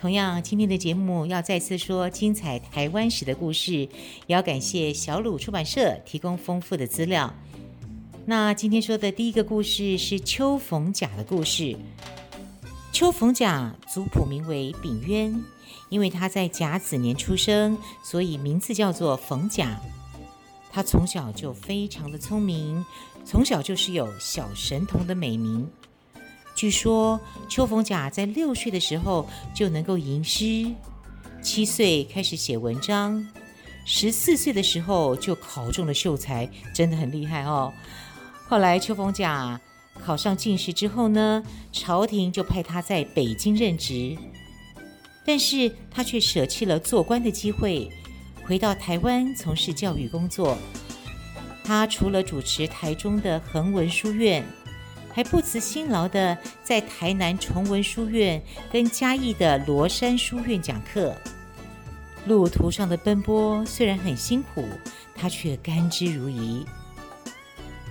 同样，今天的节目要再次说精彩台湾史的故事，也要感谢小鲁出版社提供丰富的资料。那今天说的第一个故事是丘逢甲的故事。丘逢甲族谱名为丙渊，因为他在甲子年出生，所以名字叫做逢甲。他从小就非常的聪明，从小就是有小神童的美名。据说邱逢甲在六岁的时候就能够吟诗，七岁开始写文章，十四岁的时候就考中了秀才，真的很厉害哦。后来邱逢甲考上进士之后呢，朝廷就派他在北京任职，但是他却舍弃了做官的机会，回到台湾从事教育工作。他除了主持台中的恒文书院，还不辞辛劳地在台南崇文书院跟嘉义的罗山书院讲课。路途上的奔波虽然很辛苦，他却甘之如饴。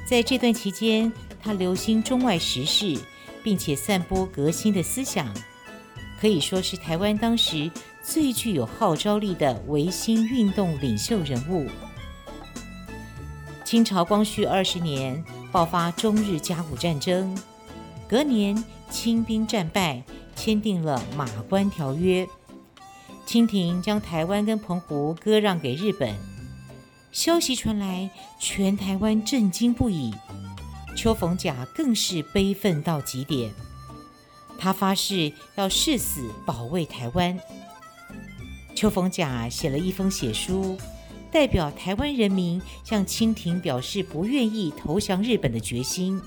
在这段期间，他留心中外时事，并且散播革新的思想，可以说是台湾当时最具有号召力的维新运动领袖人物。清朝光绪二十年爆发中日甲午战争，隔年清兵战败，签订了《马关条约》，清廷将台湾跟澎湖割让给日本。消息传来，全台湾震惊不已。丘逢甲更是悲愤到极点，他发誓要誓死保卫台湾。丘逢甲写了一封血书，代表台湾人民向清廷表示不愿意投降日本的决心，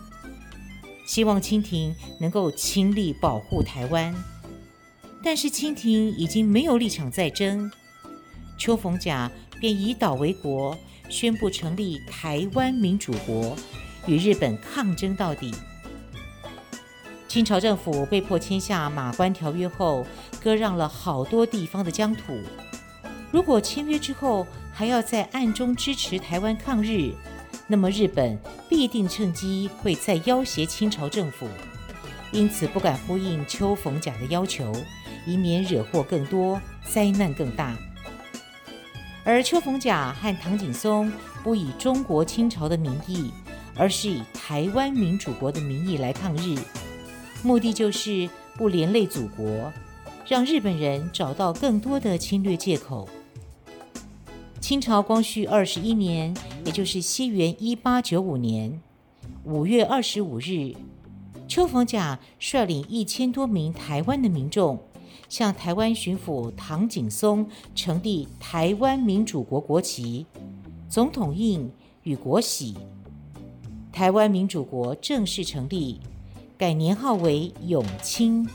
希望清廷能够倾力保护台湾。但是清廷已经没有立场再争。丘逢甲便以岛为国，宣布成立台湾民主国，与日本抗争到底。清朝政府被迫签下《马关条约》后，割让了好多地方的疆土。如果签约之后还要在暗中支持台湾抗日，那么日本必定趁机会再要挟清朝政府，因此不敢呼应丘逢甲的要求，以免惹祸更多，灾难更大。而丘逢甲和唐景崧不以中国清朝的名义，而是以台湾民主国的名义来抗日，目的就是不连累祖国，让日本人找到更多的侵略借口。清朝光绪二十一年，也就是西元一八九五年五月二十五日，丘逢甲率领一千多名台湾的民众。向台湾巡抚唐景崧呈递台湾民主国国旗、总统印与国玺，台湾民主国正式成立，改年号为永清，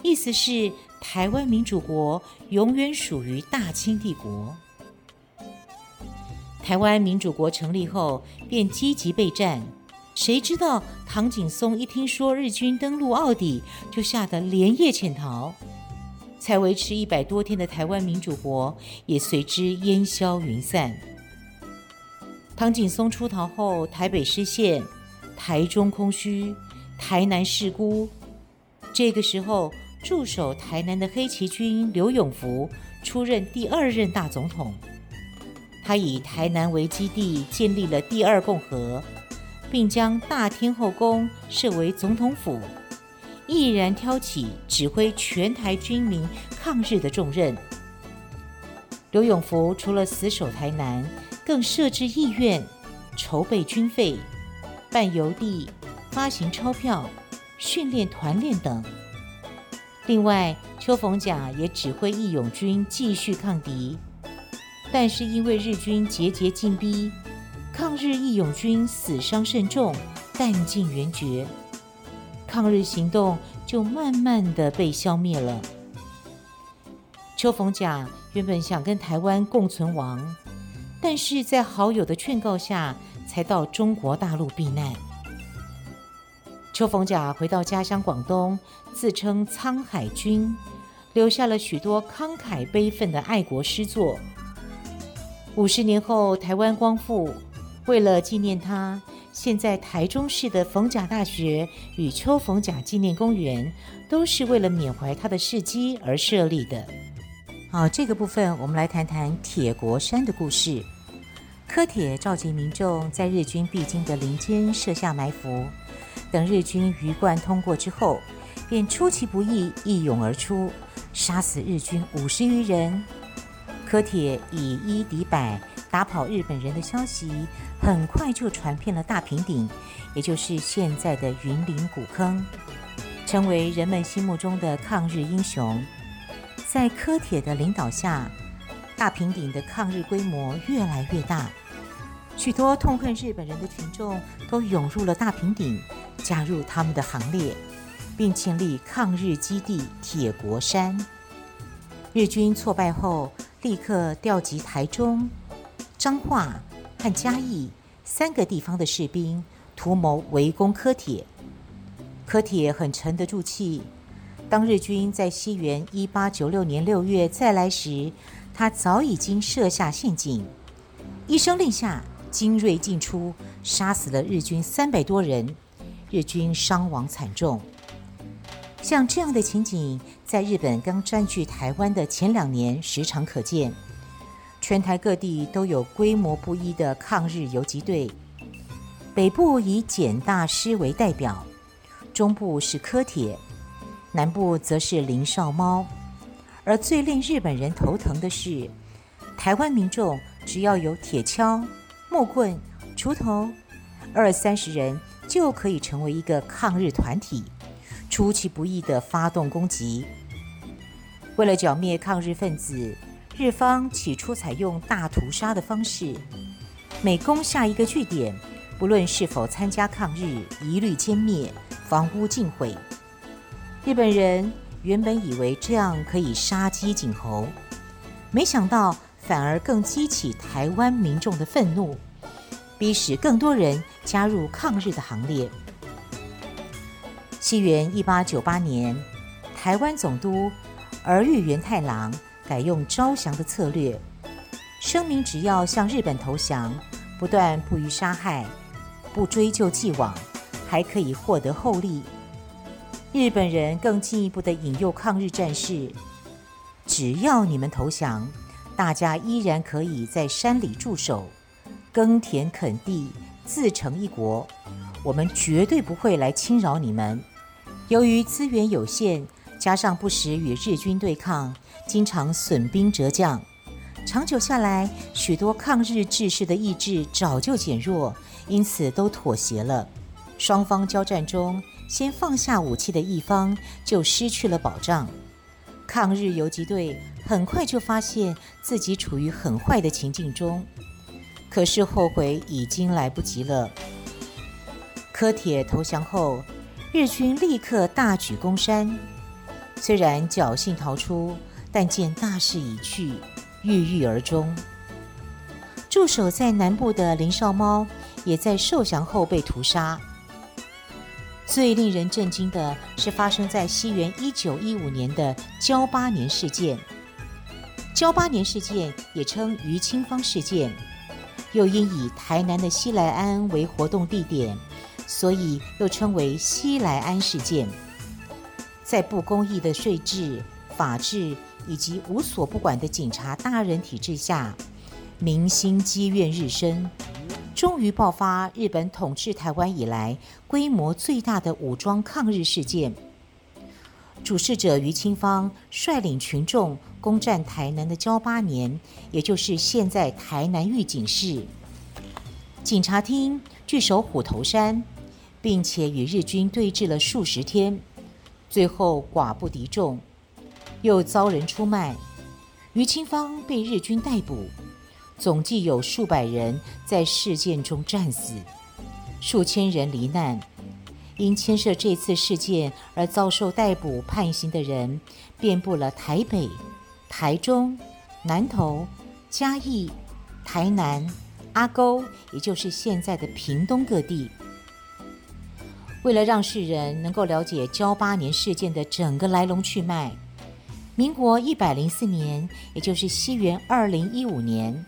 意思是台湾民主国永远属于大清帝国。台湾民主国成立后，便积极备战，谁知道唐景崧一听说日军登陆澳底，就吓得连夜潜逃。才维持一百多天的台湾民主国也随之烟消云散。唐景崧出逃后，台北失陷，台中空虚，台南势孤。这个时候，驻守台南的黑旗军刘永福出任第二任大总统。他以台南为基地，建立了第二共和，并将大天后宫设为总统府。毅然挑起指挥全台军民抗日的重任。刘永福除了死守台南，更设置议院，筹备军费，办邮递，发行钞票，训练团练等。另外，丘逢甲也指挥义勇军继续抗敌，但是因为日军节节进逼，抗日义勇军死伤甚重，弹尽援绝。抗日行动就慢慢的被消灭了。邱逢甲原本想跟台湾共存亡，但是在好友的劝告下，才到中国大陆避难。邱逢甲回到家乡广东，自称沧海君，留下了许多慷慨悲愤的爱国诗作。五十年后，台湾光复，为了纪念他，现在台中市的逢甲大学与邱逢甲纪念公园都是为了缅怀他的事迹而设立的。好，这个部分我们来谈谈铁国山的故事。柯铁召集民众在日军必经的林间设下埋伏，等日军鱼贯通过之后，便出其不意一涌而出，杀死日军五十余人。柯铁以一敌百，打跑日本人的消息，很快就传遍了大平顶，也就是现在的云林古坑，成为人们心目中的抗日英雄。在柯铁的领导下，大平顶的抗日规模越来越大，许多痛恨日本人的群众都涌入了大平顶，加入他们的行列，并建立抗日基地铁国山。日军挫败后，立刻调集台中、彰化和嘉义三个地方的士兵，图谋围攻柯铁。柯铁很沉得住气。当日军在西元一八九六年六月再来时，他早已经设下陷阱。一声令下，精锐进出，杀死了日军三百多人，日军伤亡惨重。像这样的情景，在日本刚占据台湾的前两年时常可见。全台各地都有规模不一的抗日游击队，北部以简大师为代表，中部是柯铁，南部则是林少猫。而最令日本人头疼的是，台湾民众只要有铁锹、木棍、锄头，二三十人就可以成为一个抗日团体。出其不意地发动攻击。为了剿灭抗日分子，日方起初采用大屠杀的方式，每攻下一个据点，不论是否参加抗日，一律歼灭，房屋尽毁。日本人原本以为这样可以杀鸡儆猴，没想到反而更激起台湾民众的愤怒，逼使更多人加入抗日的行列。西元一八九八年，台湾总督儿玉源太郎改用招降的策略，声明只要向日本投降，不但不予杀害，不追究既往，还可以获得厚利。日本人更进一步的引诱抗日战士：只要你们投降，大家依然可以在山里驻守，耕田垦地，自成一国。我们绝对不会来侵扰你们。由于资源有限，加上不时与日军对抗，经常损兵折将，长久下来，许多抗日志士的意志早就减弱，因此都妥协了。双方交战中，先放下武器的一方就失去了保障。抗日游击队很快就发现自己处于很坏的情境中，可是后悔已经来不及了。柯铁投降后。日军立刻大举攻山，虽然侥幸逃出，但见大势已去，郁郁而终。驻守在南部的林少猫也在受降后被屠杀。最令人震惊的是发生在西元一九一五年的噍吧年事件。噍吧年事件也称于清芳事件，又因以台南的西来庵为活动地点。所以又称为西来庵事件。在不公义的税制、法治以及无所不管的警察大人体制下，民心积怨日深，终于爆发日本统治台湾以来规模最大的武装抗日事件。主事者余清芳率领群众攻占台南的交八年，也就是现在台南玉井市。警察厅据守虎头山。并且与日军对峙了数十天，最后寡不敌众，又遭人出卖，于清芳被日军逮捕，总计有数百人在事件中战死，数千人罹难。因牵涉这次事件而遭受逮捕判刑的人，遍布了台北、台中、南投、嘉义、台南、阿沟，也就是现在的屏东各地。为了让世人能够了解交八年事件的整个来龙去脉，民国一百零四年，也就是西元二零一五年，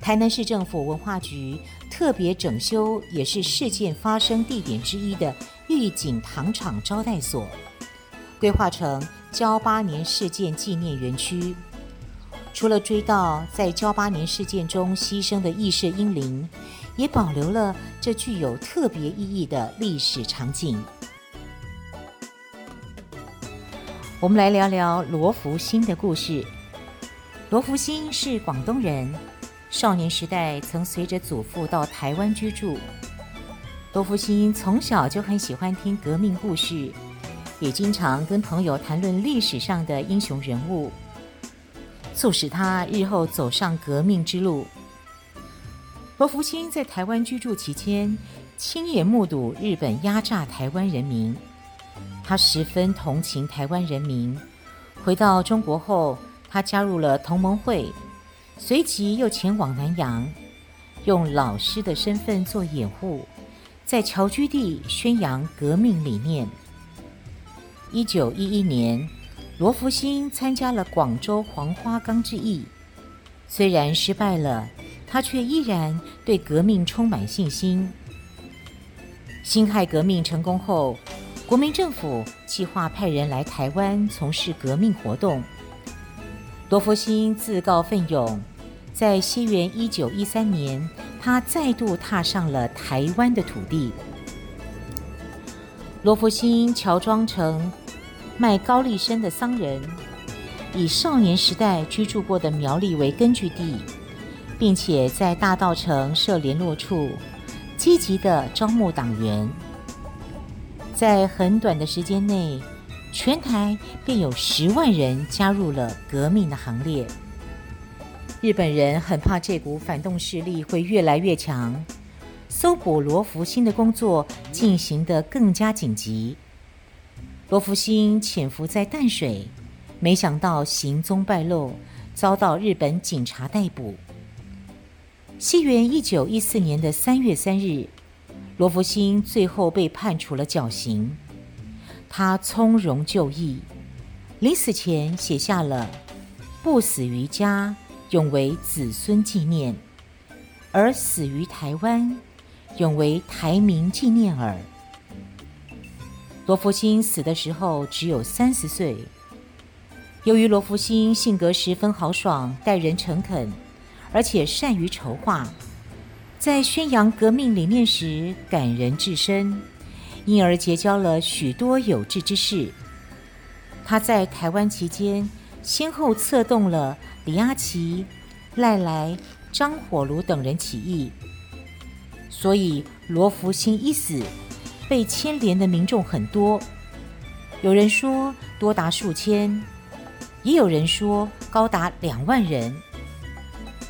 台南市政府文化局特别整修，也是事件发生地点之一的御景糖厂招待所，规划成交八年事件纪念园区。除了追悼在交八年事件中牺牲的义士英灵，也保留了这具有特别意义的历史场景。我们来聊聊罗福星的故事。罗福星是广东人，少年时代曾随着祖父到台湾居住。罗福星从小就很喜欢听革命故事，也经常跟朋友谈论历史上的英雄人物。促使他日后走上革命之路。罗福星在台湾居住期间，亲眼目睹日本压榨台湾人民，他十分同情台湾人民。回到中国后，他加入了同盟会，随即又前往南洋，用老师的身份做掩护，在侨居地宣扬革命理念。一九一一年。罗福星参加了广州黄花岗之役，虽然失败了，他却依然对革命充满信心。辛亥革命成功后，国民政府计划派人来台湾从事革命活动。罗福星自告奋勇，在西元一九一三年，他再度踏上了台湾的土地。罗福星乔装成卖高丽参的商人，以少年时代居住过的苗栗为根据地，并且在大道城设联络处，积极地招募党员。在很短的时间内，全台便有十万人加入了革命的行列。日本人很怕这股反动势力会越来越强，搜捕罗福星的工作进行得更加紧急。罗福星潜伏在淡水，没想到行踪败露，遭到日本警察逮捕。西元一九一四年的三月三日，罗福星最后被判处了绞刑。他从容就义，临死前写下了“不死于家，永为子孙纪念；而死于台湾，永为台民纪念耳。”罗福星死的时候只有三十岁。由于罗福星性格十分豪爽，待人诚恳，而且善于筹划，在宣扬革命理念时感人至深，因而结交了许多有志之士。他在台湾期间，先后策动了李阿奇、赖来、张火炉等人起义，所以罗福星一死。被牵连的民众很多，有人说多达数千，也有人说高达两万人。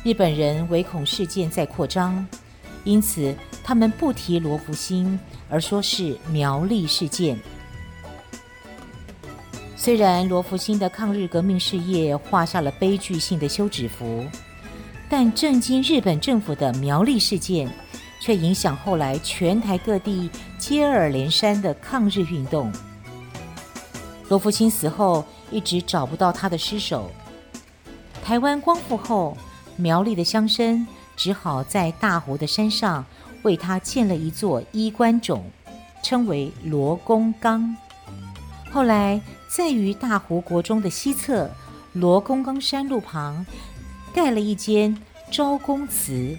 日本人唯恐事件再扩张，因此他们不提罗福星，而说是苗栗事件。虽然罗福星的抗日革命事业画下了悲剧性的休止符，但震惊日本政府的苗栗事件，却影响后来全台各地接二连三的抗日运动。罗福星死后，一直找不到他的尸首。台湾光复后，苗栗的乡绅只好在大湖的山上为他建了一座衣冠冢，称为罗公岗。后来，再于大湖国中的西侧罗公冈山路旁，盖了一间招公祠。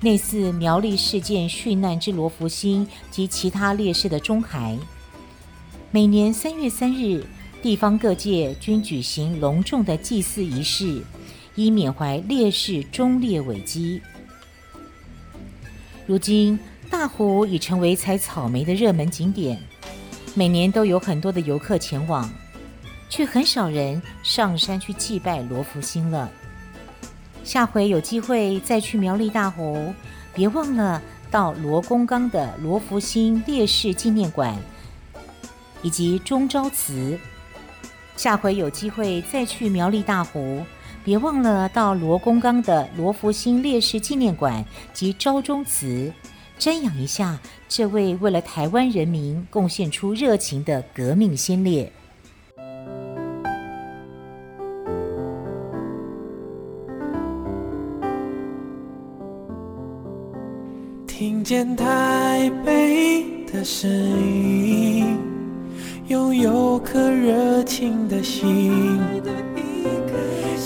内祀苗栗事件殉难之罗福星及其他烈士的钟骸。每年三月三日，地方各界均举行隆重的祭祀仪式，以缅怀烈士忠烈伟绩。如今，大湖已成为采草莓的热门景点，每年都有很多的游客前往，却很少人上山去祭拜罗福星了。下回有机会再去苗栗大湖，别忘了到罗公冈的罗福星烈士纪念馆以及中昭祠，下回有机会再去苗栗大湖，别忘了到罗公岗的罗福星烈士纪念馆及昭忠祠，瞻仰一下这位为了台湾人民贡献出热情的革命先烈。听见台北的声音。拥有颗热情的心，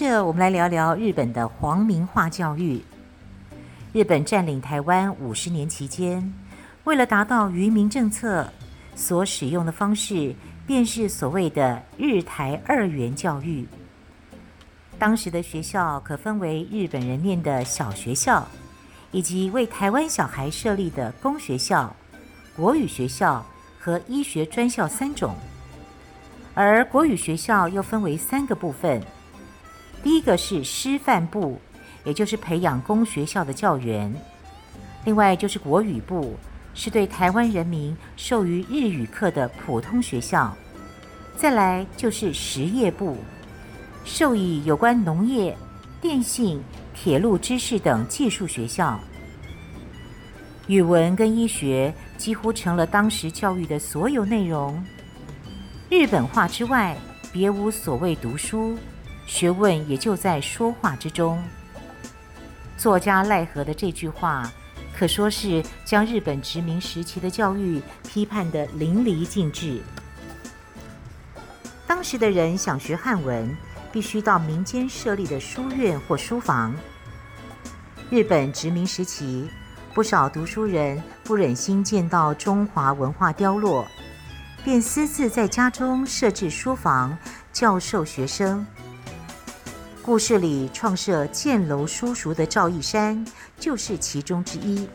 着，我们来聊聊日本的皇民化教育。日本占领台湾五十年期间，为了达到愚民政策，所使用的方式便是所谓的“日台二元教育”。当时的学校可分为日本人念的小学校，以及为台湾小孩设立的公学校、国语学校和医学专校三种。而国语学校又分为三个部分。第一个是师范部，也就是培养公学校的教员；另外就是国语部，是对台湾人民授予日语课的普通学校；再来就是实业部，授予有关农业、电信、铁路知识等技术学校。语文跟医学几乎成了当时教育的所有内容。日本话之外，别无所谓读书。学问也就在说话之中。作家赖和的这句话，可说是将日本殖民时期的教育批判得淋漓尽致。当时的人想学汉文，必须到民间设立的书院或书房。日本殖民时期，不少读书人不忍心见到中华文化凋落，便私自在家中设置书房，教授学生。故事里创设建楼书塾的赵一山就是其中之一。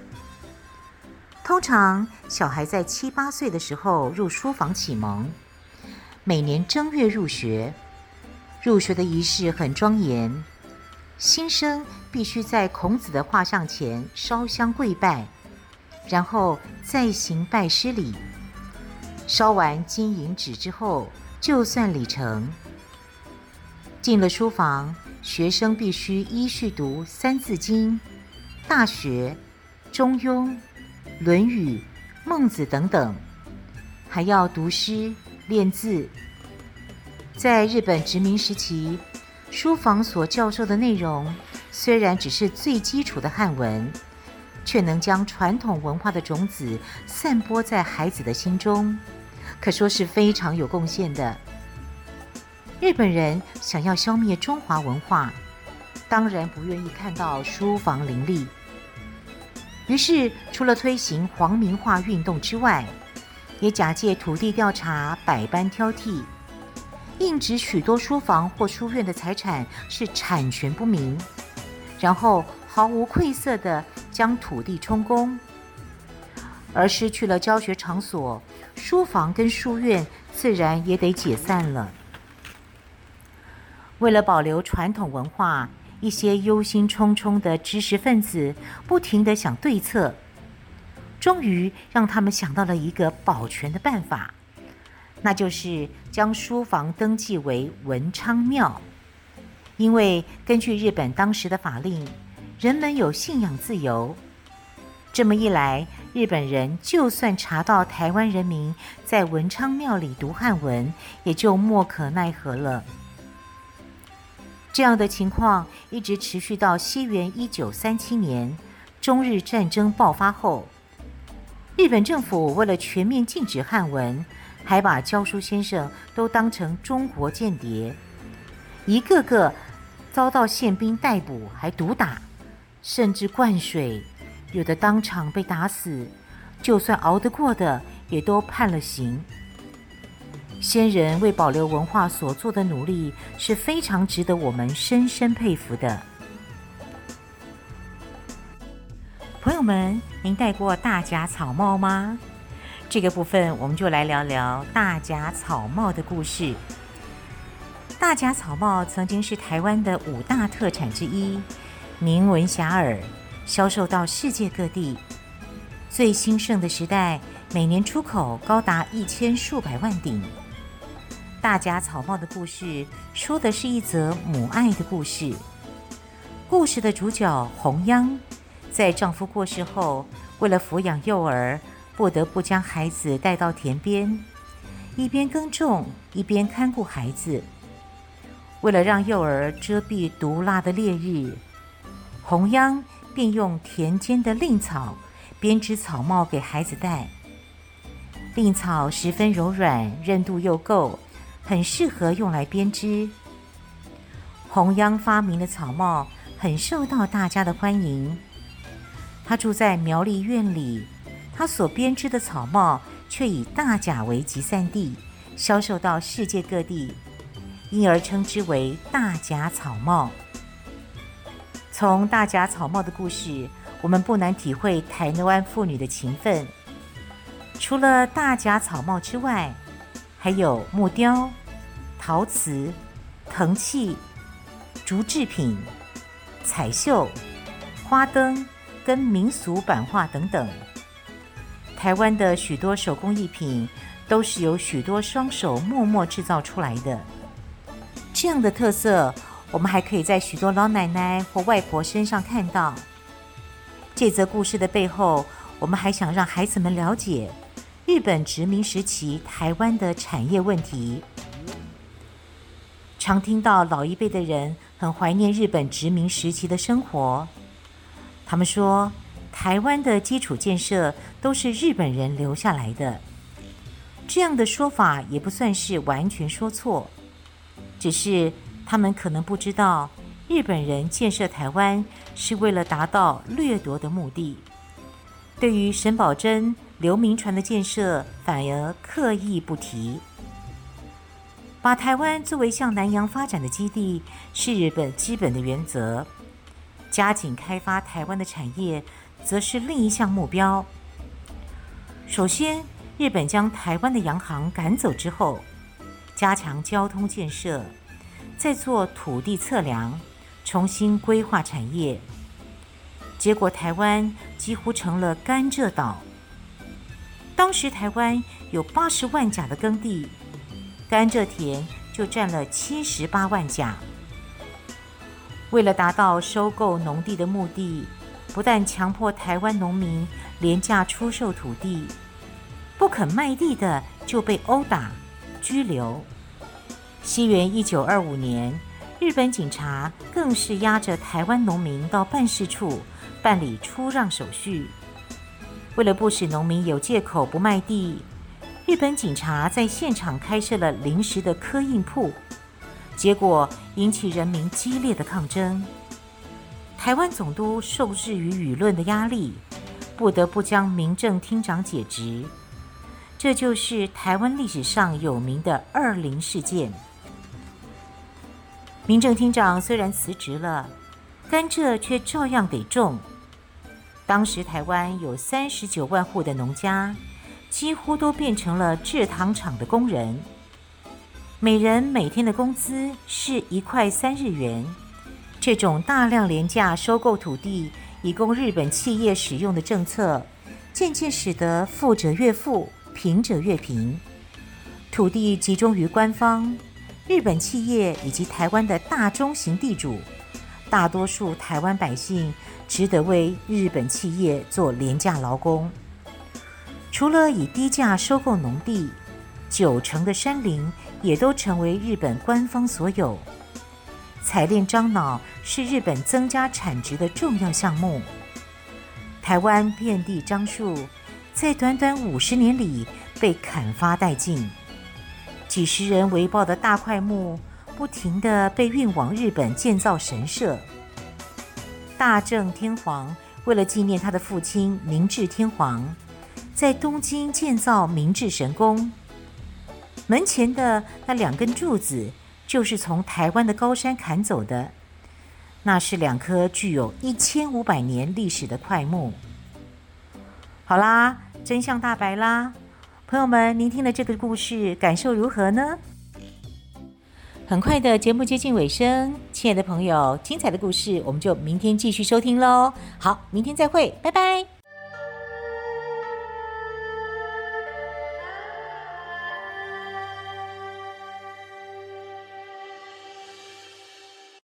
通常小孩在七八岁的时候入书房启蒙，每年正月入学。入学的仪式很庄严，新生必须在孔子的画像前烧香跪拜，然后再行拜师礼。烧完金银纸之后，就算礼成。进了书房，学生必须依序读《三字经》《大学》《中庸》《论语》《孟子》等等，还要读诗练字。在日本殖民时期，书房所教授的内容虽然只是最基础的汉文，却能将传统文化的种子散播在孩子的心中，可说是非常有贡献的。日本人想要消灭中华文化，当然不愿意看到书房林立。于是，除了推行皇民化运动之外，也假借土地调查，百般挑剔，硬指许多书房或书院的财产是产权不明，然后毫无愧色地将土地充公。而失去了教学场所，书房跟书院自然也得解散了。为了保留传统文化，一些忧心忡忡的知识分子不停地想对策，终于让他们想到了一个保全的办法，那就是将书房登记为文昌庙。因为根据日本当时的法令，人们有信仰自由，这么一来，日本人就算查到台湾人民在文昌庙里读汉文，也就莫可奈何了。这样的情况一直持续到西元一九三七年，中日战争爆发后，日本政府为了全面禁止汉文，还把教书先生都当成中国间谍，一个个遭到宪兵逮捕，还毒打，甚至灌水，有的当场被打死，就算熬得过的，也都判了刑。先人为保留文化所做的努力是非常值得我们深深佩服的。朋友们，您戴过大甲草帽吗？这个部分我们就来聊聊大甲草帽的故事。大甲草帽曾经是台湾的五大特产之一，名闻遐迩，销售到世界各地。最兴盛的时代，每年出口高达一千数百万顶。大甲草帽的故事，说的是一则母爱的故事。故事的主角红央，在丈夫过世后，为了抚养幼儿，不得不将孩子带到田边，一边耕种，一边看顾孩子。为了让幼儿遮蔽毒辣的烈日，红央便用田间的蔺草编织草帽给孩子戴。蔺草十分柔软，韧度又够，很适合用来编织。红央发明的草帽很受到大家的欢迎。他住在苗栗苑里，他所编织的草帽却以大甲为集散地，销售到世界各地。因而称之为大甲草帽。从大甲草帽的故事，我们不难体会台湾妇女的勤奋。除了大甲草帽之外，还有木雕、陶瓷、藤器、竹制品、彩绣、花灯跟民俗版画等等。台湾的许多手工艺品，都是由许多双手默默制造出来的。这样的特色，我们还可以在许多老奶奶或外婆身上看到。这则故事的背后，我们还想让孩子们了解日本殖民时期台湾的产业问题。常听到老一辈的人很怀念日本殖民时期的生活，他们说台湾的基础建设都是日本人留下来的。这样的说法也不算是完全说错。只是他们可能不知道，日本人建设台湾是为了达到掠夺的目的。对于沈葆楨、刘铭传的建设，反而刻意不提。把台湾作为向南洋发展的基地，是日本基本的原则。加紧开发台湾的产业，则是另一项目标。首先，日本将台湾的洋行赶走之后。加强交通建设，再做土地测量，重新规划产业。结果，台湾几乎成了甘蔗岛。当时台湾有八十万甲的耕地，甘蔗田就占了七十八万甲。为了达到收购农地的目的，不但强迫台湾农民廉价出售土地，不肯卖地的就被殴打。拘留。西元一九二五年，日本警察更是押着台湾农民到办事处办理出让手续。为了不使农民有借口不卖地，日本警察在现场开设了临时的刻印铺，结果引起人民激烈的抗争。台湾总督受制于舆论的压力，不得不将民政厅长解职。这就是台湾历史上有名的二林事件。民政厅长虽然辞职了，甘蔗却照样得种。当时台湾有三十九万户的农家，几乎都变成了制糖厂的工人，每人每天的工资是一块三日元。这种大量廉价收购土地以供日本企业使用的政策，渐渐使得富者越富。贫者越贫，土地集中于官方，日本企业以及台湾的大中型地主，大多数台湾百姓只得为日本企业做廉价劳工。除了以低价收购农地，九成的山林也都成为日本官方所有。采炼樟脑是日本增加产值的重要项目。台湾遍地樟树。在短短五十年里被砍伐殆尽，几十人围抱的大块木不停地被运往日本建造神社。大正天皇为了纪念他的父亲明治天皇，在东京建造明治神宫。门前的那两根柱子，就是从台湾的高山砍走的。那是两棵具有一千五百年历史的桧木。好啦，真相大白啦！朋友们，您听了这个故事，感受如何呢？很快的节目接近尾声，亲爱的朋友，精彩的故事我们就明天继续收听喽。好，明天再会，拜拜。